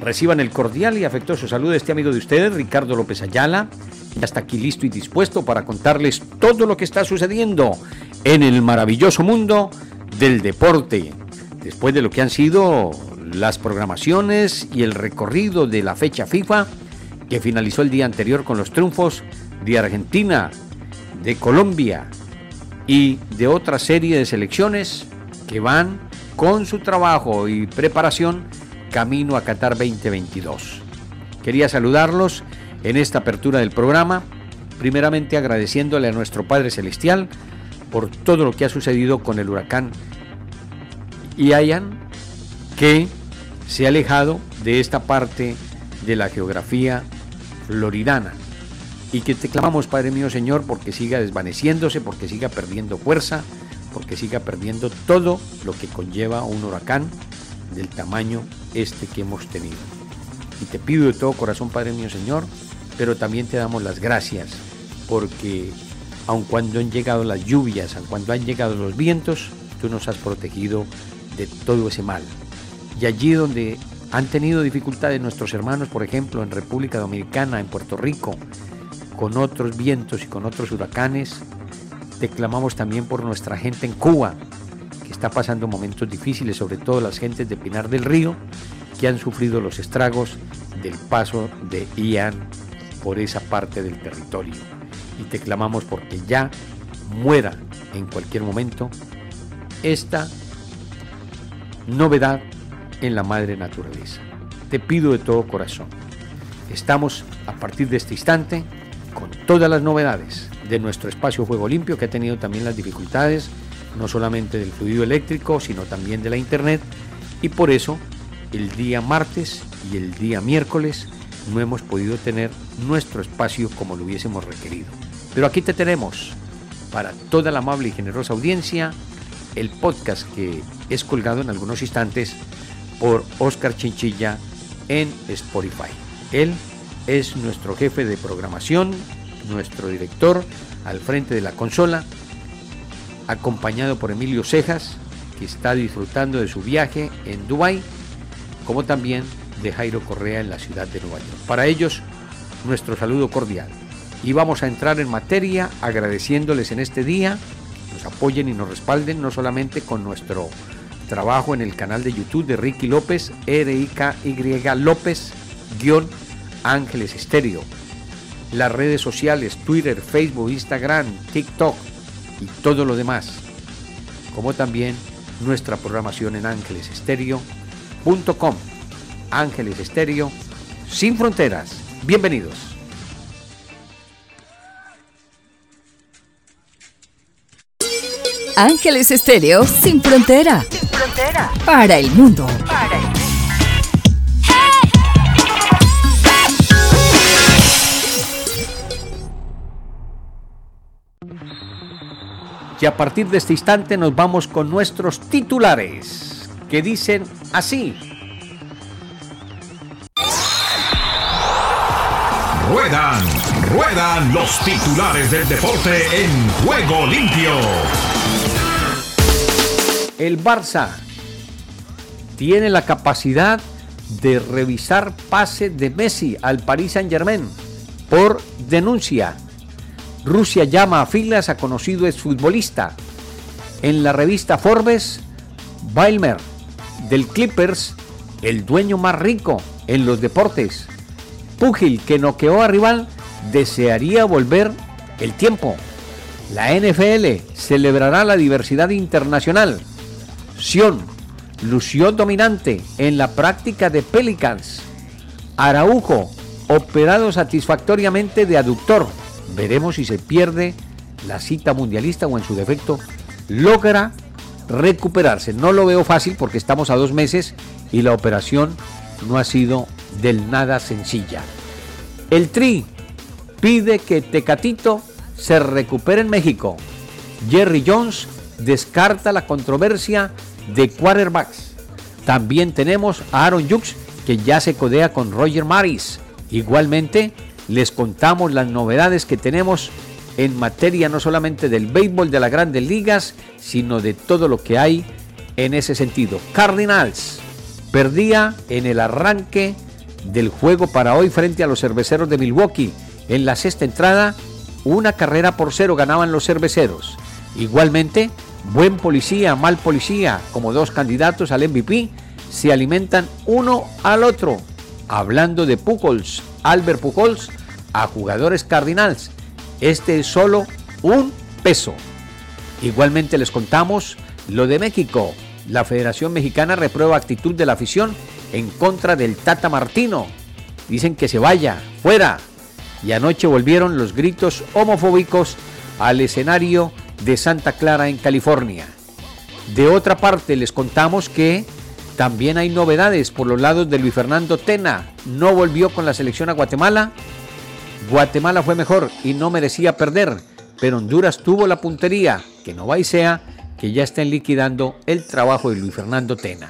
Reciban el cordial y afectuoso saludo de este amigo de ustedes, Ricardo López Ayala. Ya está aquí listo y dispuesto para contarles todo lo que está sucediendo en el maravilloso mundo del deporte. Después de lo que han sido las programaciones y el recorrido de la fecha FIFA, que finalizó el día anterior con los triunfos de Argentina, de Colombia y de otra serie de selecciones que van con su trabajo y preparación camino a Qatar 2022. Quería saludarlos en esta apertura del programa, primeramente agradeciéndole a nuestro Padre Celestial por todo lo que ha sucedido con el huracán Ian, que se ha alejado de esta parte de la geografía floridana y que te clamamos, Padre mío Señor, porque siga desvaneciéndose, porque siga perdiendo fuerza, porque siga perdiendo todo lo que conlleva un huracán del tamaño este que hemos tenido. Y te pido de todo corazón, Padre mío Señor, pero también te damos las gracias porque aun cuando han llegado las lluvias, aun cuando han llegado los vientos, tú nos has protegido de todo ese mal. Y allí donde han tenido dificultades nuestros hermanos, por ejemplo, en República Dominicana, en Puerto Rico, con otros vientos y con otros huracanes, te clamamos también por nuestra gente en Cuba, está pasando momentos difíciles, sobre todo las gentes de Pinar del Río, que han sufrido los estragos del paso de Ian por esa parte del territorio. Y te clamamos porque ya muera en cualquier momento esta novedad en la madre naturaleza. Te pido de todo corazón. Estamos a partir de este instante con todas las novedades de nuestro espacio Juego Limpio que ha tenido también las dificultades no solamente del fluido eléctrico, sino también de la internet y por eso el día martes y el día miércoles no hemos podido tener nuestro espacio como lo hubiésemos requerido. Pero aquí te tenemos para toda la amable y generosa audiencia el podcast que es colgado en algunos instantes por Oscar Chinchilla en Spotify. Él es nuestro jefe de programación, nuestro director al frente de la consola, acompañado por Emilio Cejas, que está disfrutando de su viaje en Dubái, como también de Jairo Correa en la ciudad de Nueva York. Para ellos, nuestro saludo cordial. Y vamos a entrar en materia agradeciéndoles en este día, nos apoyen y nos respalden no solamente con nuestro trabajo en el canal de YouTube de Ricky López, R-I-K-Y López, guion Ángeles Estéreo, las redes sociales, Twitter, Facebook, Instagram, TikTok y todo lo demás, como también nuestra programación en ángelesestéreo.com. Ángeles Estéreo, sin fronteras. Bienvenidos. Ángeles Estéreo sin frontera. Sin frontera. Para el mundo. Para el mundo. Y a partir de este instante nos vamos con nuestros titulares, que dicen así. Ruedan, ruedan los titulares del deporte en juego limpio. El Barça tiene la capacidad de revisar pase de Messi al Paris Saint Germain por denuncia Rusia llama a filas a conocido exfutbolista. En la revista Forbes, Bailmer, del Clippers, el dueño más rico en los deportes. Pugil, que noqueó a rival, desearía volver el tiempo. La NFL celebrará la diversidad internacional. Sion lució dominante en la práctica de Pelicans. Araujo, operado satisfactoriamente de aductor. Veremos si se pierde la cita mundialista o en su defecto logra recuperarse. No lo veo fácil porque estamos a dos meses y la operación no ha sido del nada sencilla. El Tri pide que Tecatito se recupere en México. Jerry Jones descarta la controversia de quarterbacks. También tenemos a Aaron Jukes que ya se codea con Roger Maris. Igualmente, les contamos las novedades que tenemos en materia no solamente del béisbol de las grandes ligas, sino de todo lo que hay en ese sentido. Cardinals perdía en el arranque del juego para hoy frente a los cerveceros de Milwaukee. En la sexta entrada, una carrera por cero ganaban los cerveceros. Igualmente, buen policía, mal policía, como dos candidatos al MVP, se alimentan uno al otro. Hablando de Pujols, Albert Pujols, a jugadores cardinals. Este es solo un peso. Igualmente les contamos lo de México. La Federación Mexicana reprueba actitud de la afición en contra del Tata Martino. Dicen que se vaya, fuera. Y anoche volvieron los gritos homofóbicos al escenario de Santa Clara en California. De otra parte, les contamos que también hay novedades por los lados de Luis Fernando Tena. No volvió con la selección a Guatemala. Guatemala fue mejor y no merecía perder, pero Honduras tuvo la puntería, que no va y sea, que ya estén liquidando el trabajo de Luis Fernando Tena.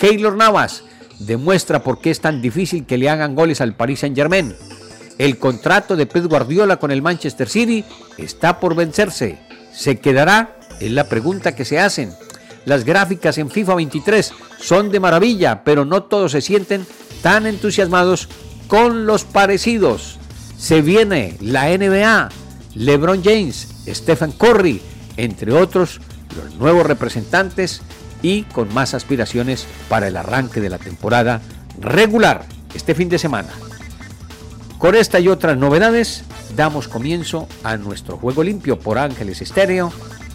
Keylor Navas demuestra por qué es tan difícil que le hagan goles al Paris Saint Germain. El contrato de Pep Guardiola con el Manchester City está por vencerse. ¿Se quedará? Es la pregunta que se hacen. Las gráficas en FIFA 23 son de maravilla, pero no todos se sienten tan entusiasmados con los parecidos. Se viene la NBA, LeBron James, Stephen Curry, entre otros los nuevos representantes y con más aspiraciones para el arranque de la temporada regular este fin de semana. Con esta y otras novedades, damos comienzo a nuestro juego limpio por Ángeles Estéreo,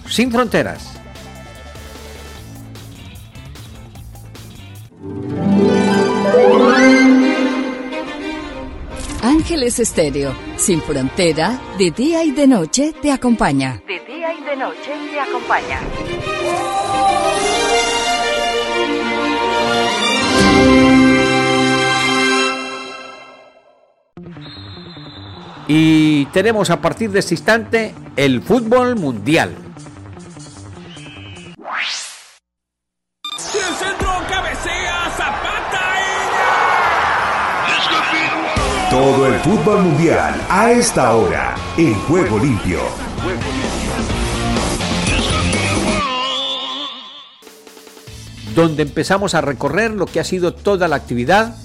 sin fronteras. Ángeles Estéreo, sin frontera, de día y de noche te acompaña. De día y de noche te acompaña. Y tenemos a partir de este instante el fútbol mundial. Todo el fútbol mundial a esta hora en Juego Limpio. Donde empezamos a recorrer lo que ha sido toda la actividad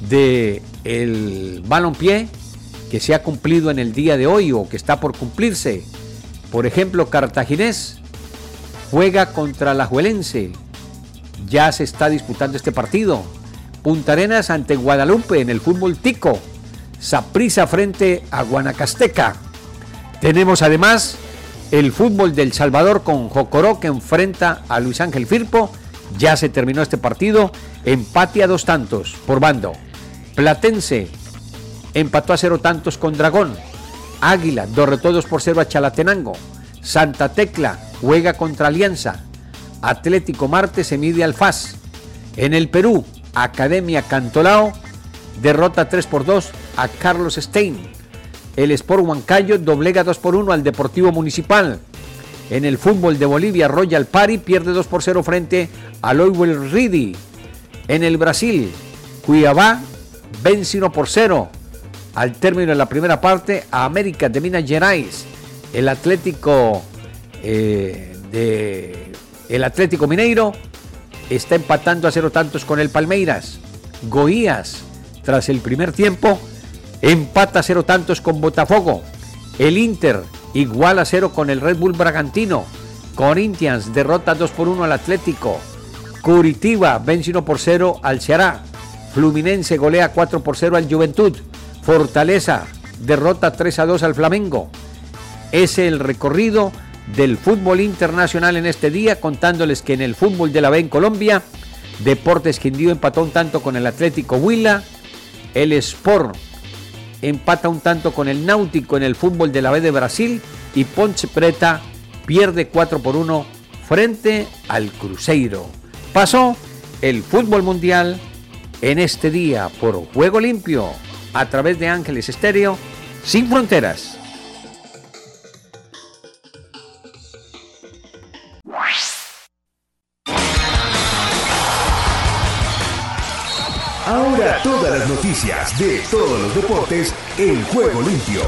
de el balompié que se ha cumplido en el día de hoy o que está por cumplirse. Por ejemplo, Cartaginés juega contra la Juelense. Ya se está disputando este partido. Punta Arenas ante Guadalupe en el fútbol tico. Saprisa frente a Guanacasteca. Tenemos además el fútbol del Salvador con Jocoró que enfrenta a Luis Ángel Firpo. Ya se terminó este partido. Empate a dos tantos por bando. Platense empató a cero tantos con Dragón. Águila derrotó 2 por 0 a Chalatenango. Santa Tecla juega contra Alianza. Atlético Marte se mide al. En el Perú, Academia Cantolao derrota 3 por 2 a Carlos Stein. El Sport Huancayo doblega 2 por 1 al Deportivo Municipal. En el fútbol de Bolivia, Royal Pari pierde 2 por 0 frente al Oiwell Ready. En el Brasil, Cuiabá vence 1 por 0 al término de la primera parte a América de Minas Gerais. El Atlético eh, de el Atlético Mineiro está empatando a cero tantos con el Palmeiras. Goías, tras el primer tiempo, empata cero tantos con Botafogo. El Inter igual a cero con el Red Bull Bragantino. Corinthians derrota 2 por 1 al Atlético. Curitiba vence 1 por 0 al Ceará. Fluminense golea 4 por 0 al Juventud. Fortaleza derrota 3 a 2 al Flamengo. Es el recorrido del fútbol internacional en este día, contándoles que en el fútbol de la B en Colombia, Deportes Quindío empató un tanto con el Atlético Huila, el Sport empata un tanto con el Náutico en el fútbol de la B de Brasil y Ponce Preta pierde 4 por 1 frente al Cruzeiro. Pasó el fútbol mundial en este día por Juego Limpio a través de Ángeles Estéreo sin fronteras. Todas las noticias de todos los deportes en juego limpio.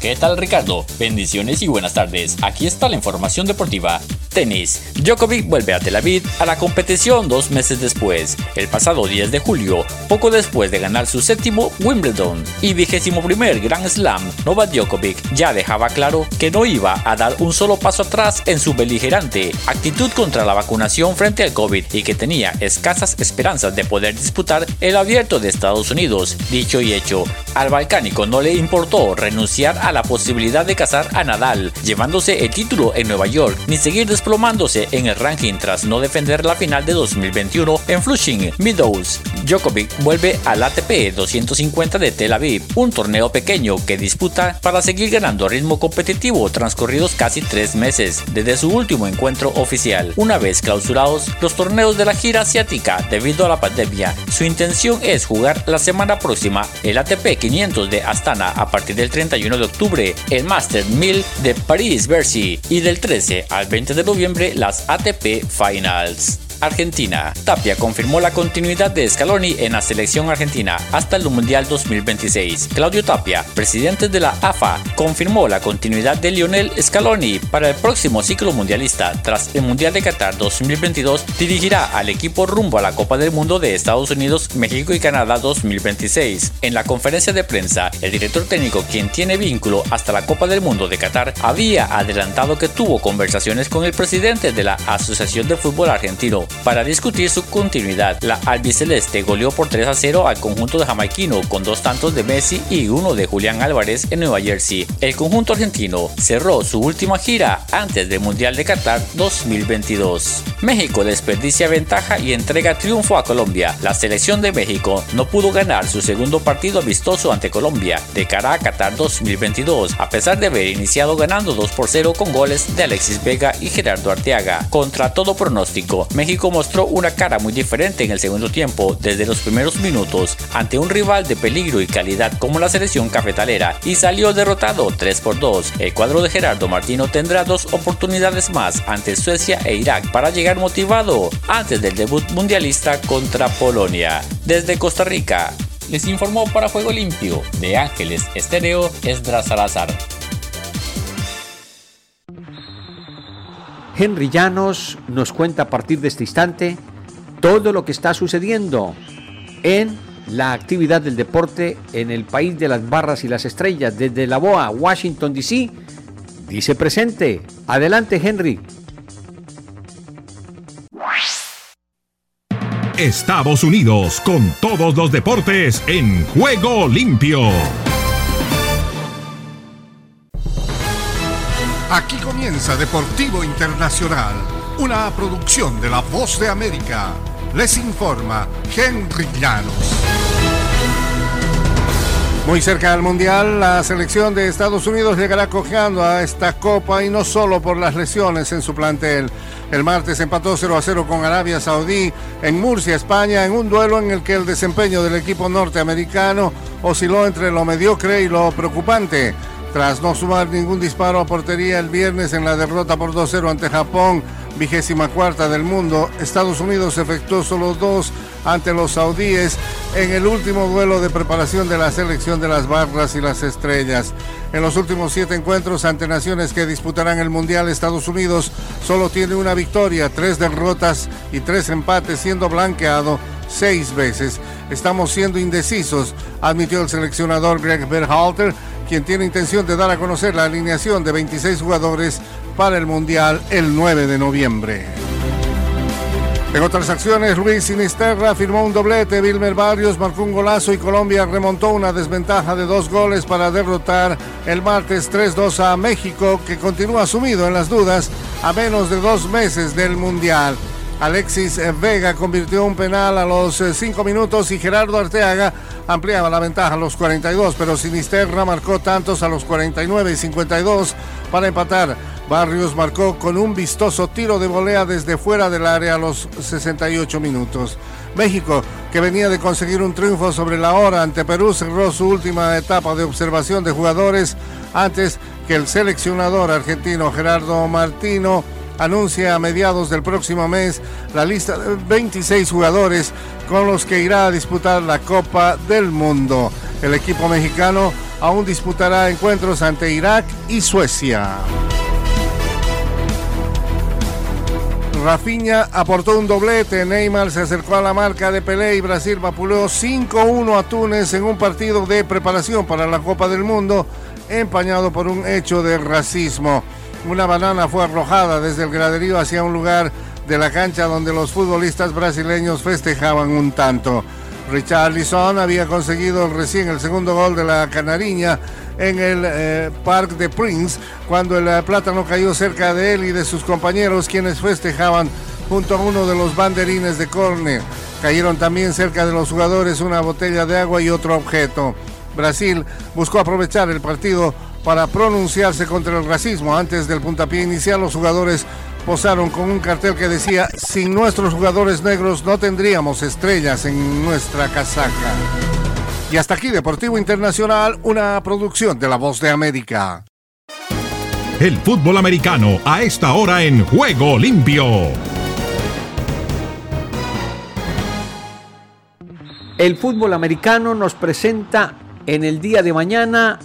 ¿Qué tal Ricardo? Bendiciones y buenas tardes. Aquí está la información deportiva. Tenis. Djokovic vuelve a Tel Aviv a la competición dos meses después, el pasado 10 de julio, poco después de ganar su séptimo Wimbledon y vigésimo primer Grand Slam. Novak Djokovic ya dejaba claro que no iba a dar un solo paso atrás en su beligerante actitud contra la vacunación frente al COVID y que tenía escasas esperanzas de poder disputar el abierto de Estados Unidos. Dicho y hecho, al balcánico no le importó renunciar a la posibilidad de cazar a Nadal, llevándose el título en Nueva York, ni seguir desplomándose en el ranking tras no defender la final de 2021 en Flushing Meadows. Djokovic vuelve al ATP 250 de Tel Aviv, un torneo pequeño que disputa para seguir ganando ritmo competitivo transcurridos casi tres meses desde su último encuentro oficial. Una vez clausurados los torneos de la gira asiática debido a la pandemia, su intención es jugar la semana próxima el ATP 500 de Astana a partir del 31 de octubre, el Master 1000 de París-Bercy y del 13 al 20 de noviembre las ATP Finals. Argentina. Tapia confirmó la continuidad de Scaloni en la selección argentina hasta el Mundial 2026. Claudio Tapia, presidente de la AFA, confirmó la continuidad de Lionel Scaloni para el próximo ciclo mundialista. Tras el Mundial de Qatar 2022, dirigirá al equipo rumbo a la Copa del Mundo de Estados Unidos, México y Canadá 2026. En la conferencia de prensa, el director técnico, quien tiene vínculo hasta la Copa del Mundo de Qatar, había adelantado que tuvo conversaciones con el presidente de la Asociación de Fútbol Argentino para discutir su continuidad. La albiceleste goleó por 3 a 0 al conjunto de jamaiquino con dos tantos de Messi y uno de Julián Álvarez en Nueva Jersey. El conjunto argentino cerró su última gira antes del Mundial de Qatar 2022. México desperdicia ventaja y entrega triunfo a Colombia. La selección de México no pudo ganar su segundo partido amistoso ante Colombia de cara a Qatar 2022, a pesar de haber iniciado ganando 2 por 0 con goles de Alexis Vega y Gerardo Arteaga. Contra todo pronóstico, México mostró una cara muy diferente en el segundo tiempo desde los primeros minutos ante un rival de peligro y calidad como la selección cafetalera y salió derrotado 3 por 2. El cuadro de Gerardo Martino tendrá dos oportunidades más ante Suecia e Irak para llegar motivado antes del debut mundialista contra Polonia. Desde Costa Rica, les informó para Juego Limpio de Ángeles Estéreo Esdras Salazar. Henry Llanos nos cuenta a partir de este instante todo lo que está sucediendo en la actividad del deporte en el país de las barras y las estrellas, desde la BOA, Washington, D.C. Dice presente. Adelante, Henry. Estados Unidos con todos los deportes en juego limpio. Aquí comienza Deportivo Internacional, una producción de La Voz de América. Les informa Henry Llanos. Muy cerca del Mundial, la selección de Estados Unidos llegará cojeando a esta copa y no solo por las lesiones en su plantel. El martes empató 0 a 0 con Arabia Saudí en Murcia, España, en un duelo en el que el desempeño del equipo norteamericano osciló entre lo mediocre y lo preocupante. Tras no sumar ningún disparo a portería el viernes en la derrota por 2-0 ante Japón, vigésima cuarta del mundo, Estados Unidos efectuó solo dos ante los saudíes en el último duelo de preparación de la selección de las barras y las estrellas. En los últimos siete encuentros ante naciones que disputarán el Mundial, Estados Unidos solo tiene una victoria, tres derrotas y tres empates, siendo blanqueado seis veces. Estamos siendo indecisos, admitió el seleccionador Greg Berhalter, quien tiene intención de dar a conocer la alineación de 26 jugadores para el Mundial el 9 de noviembre. En otras acciones, Luis Sinisterra firmó un doblete, Wilmer Barrios marcó un golazo y Colombia remontó una desventaja de dos goles para derrotar el martes 3-2 a México, que continúa sumido en las dudas a menos de dos meses del Mundial. Alexis Vega convirtió un penal a los 5 eh, minutos y Gerardo Arteaga ampliaba la ventaja a los 42, pero Sinisterra marcó tantos a los 49 y 52 para empatar. Barrios marcó con un vistoso tiro de volea desde fuera del área a los 68 minutos. México, que venía de conseguir un triunfo sobre la hora ante Perú, cerró su última etapa de observación de jugadores antes que el seleccionador argentino Gerardo Martino anuncia a mediados del próximo mes la lista de 26 jugadores con los que irá a disputar la Copa del Mundo. El equipo mexicano aún disputará encuentros ante Irak y Suecia. Rafinha aportó un doblete, Neymar se acercó a la marca de Pelé y Brasil vapuleó 5-1 a Túnez en un partido de preparación para la Copa del Mundo empañado por un hecho de racismo. Una banana fue arrojada desde el graderío hacia un lugar de la cancha donde los futbolistas brasileños festejaban un tanto. Richarlison había conseguido recién el segundo gol de la Canariña en el eh, Park de Prince cuando el eh, plátano cayó cerca de él y de sus compañeros quienes festejaban junto a uno de los banderines de córner. Cayeron también cerca de los jugadores una botella de agua y otro objeto. Brasil buscó aprovechar el partido para pronunciarse contra el racismo. Antes del puntapié inicial, los jugadores posaron con un cartel que decía, sin nuestros jugadores negros no tendríamos estrellas en nuestra casaca. Y hasta aquí Deportivo Internacional, una producción de La Voz de América. El fútbol americano a esta hora en Juego Limpio. El fútbol americano nos presenta en el día de mañana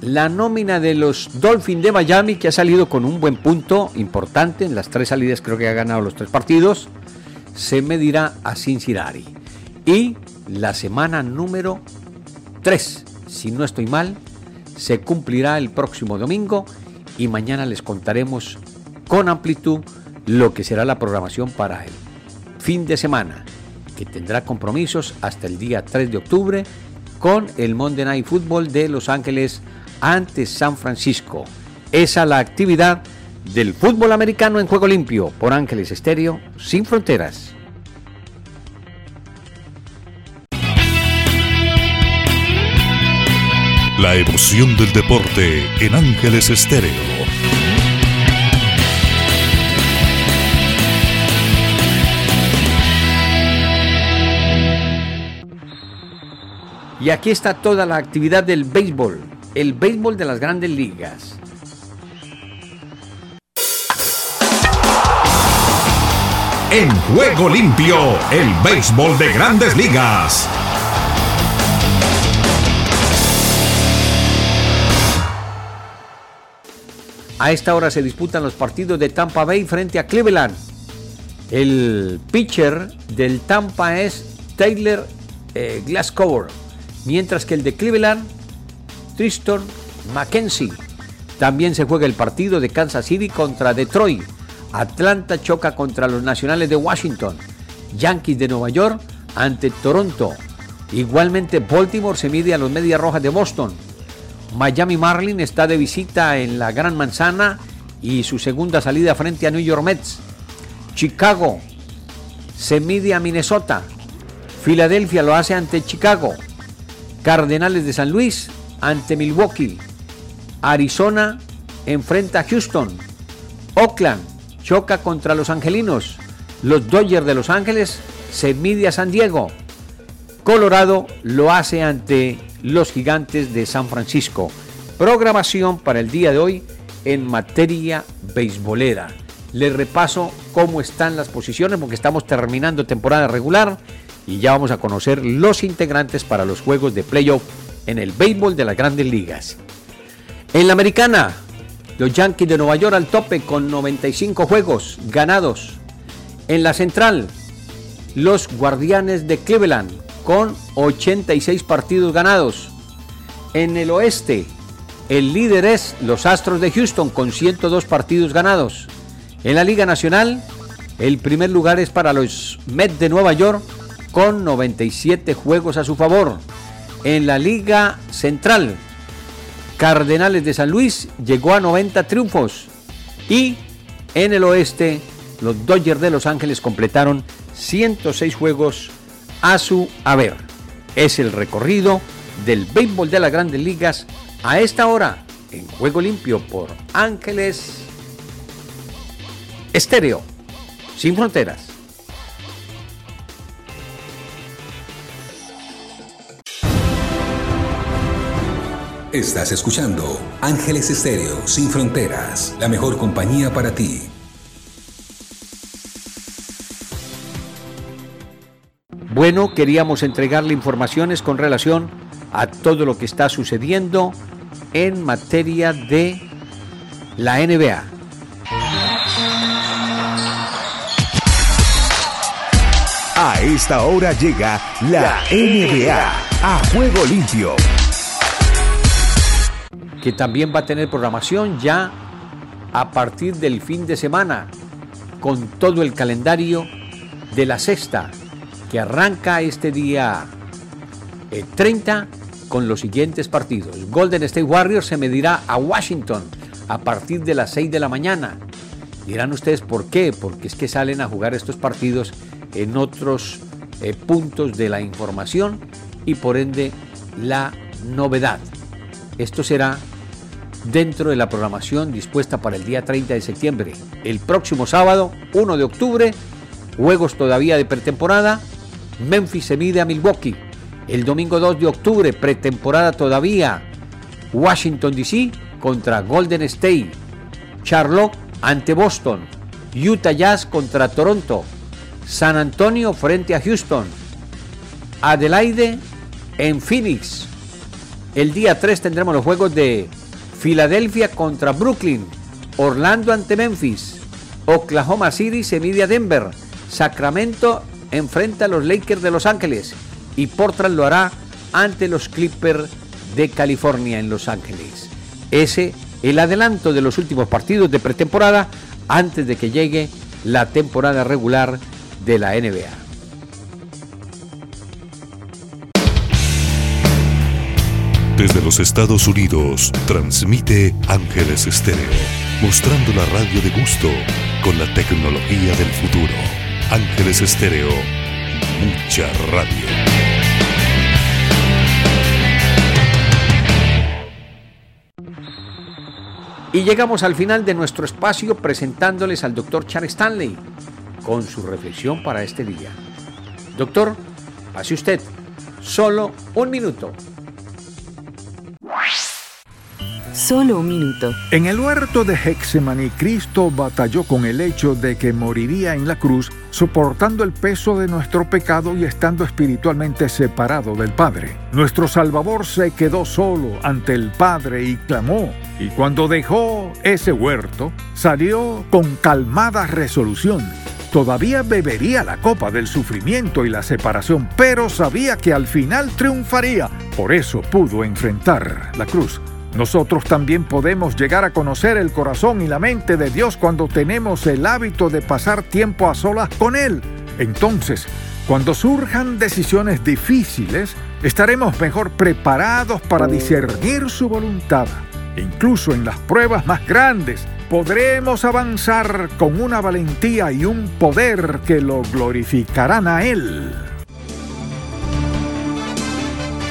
la nómina de los Dolphins de Miami, que ha salido con un buen punto importante en las tres salidas, creo que ha ganado los tres partidos, se medirá a Cincinnati. Y la semana número 3, si no estoy mal, se cumplirá el próximo domingo y mañana les contaremos con amplitud lo que será la programación para el fin de semana, que tendrá compromisos hasta el día 3 de octubre con el Monday Night Football de Los Ángeles ante San Francisco. Esa la actividad del fútbol americano en juego limpio por Ángeles Estéreo sin fronteras. La emoción del deporte en Ángeles Estéreo. Y aquí está toda la actividad del béisbol, el béisbol de las grandes ligas. En juego limpio, el béisbol de grandes ligas. A esta hora se disputan los partidos de Tampa Bay frente a Cleveland. El pitcher del Tampa es Taylor eh, mientras que el de Cleveland, Tristan McKenzie. También se juega el partido de Kansas City contra Detroit. Atlanta choca contra los Nacionales de Washington. Yankees de Nueva York ante Toronto. Igualmente Baltimore se mide a los Medias Rojas de Boston. Miami Marlin está de visita en la Gran Manzana y su segunda salida frente a New York Mets. Chicago se mide a Minnesota. Filadelfia lo hace ante Chicago. Cardenales de San Luis ante Milwaukee. Arizona enfrenta a Houston. Oakland choca contra los Angelinos. Los Dodgers de Los Ángeles se mide a San Diego. Colorado lo hace ante los Gigantes de San Francisco. Programación para el día de hoy en materia beisbolera. Les repaso cómo están las posiciones porque estamos terminando temporada regular y ya vamos a conocer los integrantes para los juegos de playoff en el béisbol de las grandes ligas. En la americana, los Yankees de Nueva York al tope con 95 juegos ganados. En la central, los Guardianes de Cleveland con 86 partidos ganados. En el oeste, el líder es los Astros de Houston con 102 partidos ganados. En la Liga Nacional, el primer lugar es para los Mets de Nueva York con 97 juegos a su favor. En la Liga Central, Cardenales de San Luis llegó a 90 triunfos. Y en el oeste, los Dodgers de Los Ángeles completaron 106 juegos a su haber. Es el recorrido del béisbol de las grandes ligas a esta hora en Juego Limpio por Ángeles Estéreo, sin fronteras. Estás escuchando Ángeles Estéreo Sin Fronteras, la mejor compañía para ti. Bueno, queríamos entregarle informaciones con relación a todo lo que está sucediendo en materia de la NBA. A esta hora llega la NBA a juego limpio que también va a tener programación ya a partir del fin de semana, con todo el calendario de la sexta, que arranca este día 30 eh, con los siguientes partidos. Golden State Warriors se medirá a Washington a partir de las 6 de la mañana. Dirán ustedes por qué, porque es que salen a jugar estos partidos en otros eh, puntos de la información y por ende la novedad. Esto será dentro de la programación dispuesta para el día 30 de septiembre. El próximo sábado, 1 de octubre, juegos todavía de pretemporada, Memphis se mide a Milwaukee. El domingo 2 de octubre, pretemporada todavía, Washington DC contra Golden State, Charlotte ante Boston, Utah Jazz contra Toronto, San Antonio frente a Houston, Adelaide en Phoenix. El día 3 tendremos los juegos de Filadelfia contra Brooklyn, Orlando ante Memphis, Oklahoma City se mide a Denver, Sacramento enfrenta a los Lakers de Los Ángeles y Portland lo hará ante los Clippers de California en Los Ángeles. Ese el adelanto de los últimos partidos de pretemporada antes de que llegue la temporada regular de la NBA. Desde los Estados Unidos, transmite Ángeles Estéreo, mostrando la radio de gusto con la tecnología del futuro. Ángeles Estéreo, mucha radio. Y llegamos al final de nuestro espacio presentándoles al doctor Charles Stanley con su reflexión para este día. Doctor, pase usted solo un minuto. Solo un minuto. En el huerto de Hexemaní, Cristo batalló con el hecho de que moriría en la cruz, soportando el peso de nuestro pecado y estando espiritualmente separado del Padre. Nuestro Salvador se quedó solo ante el Padre y clamó. Y cuando dejó ese huerto, salió con calmada resolución todavía bebería la copa del sufrimiento y la separación, pero sabía que al final triunfaría. Por eso pudo enfrentar la cruz. Nosotros también podemos llegar a conocer el corazón y la mente de Dios cuando tenemos el hábito de pasar tiempo a solas con Él. Entonces, cuando surjan decisiones difíciles, estaremos mejor preparados para discernir su voluntad. Incluso en las pruebas más grandes, podremos avanzar con una valentía y un poder que lo glorificarán a Él.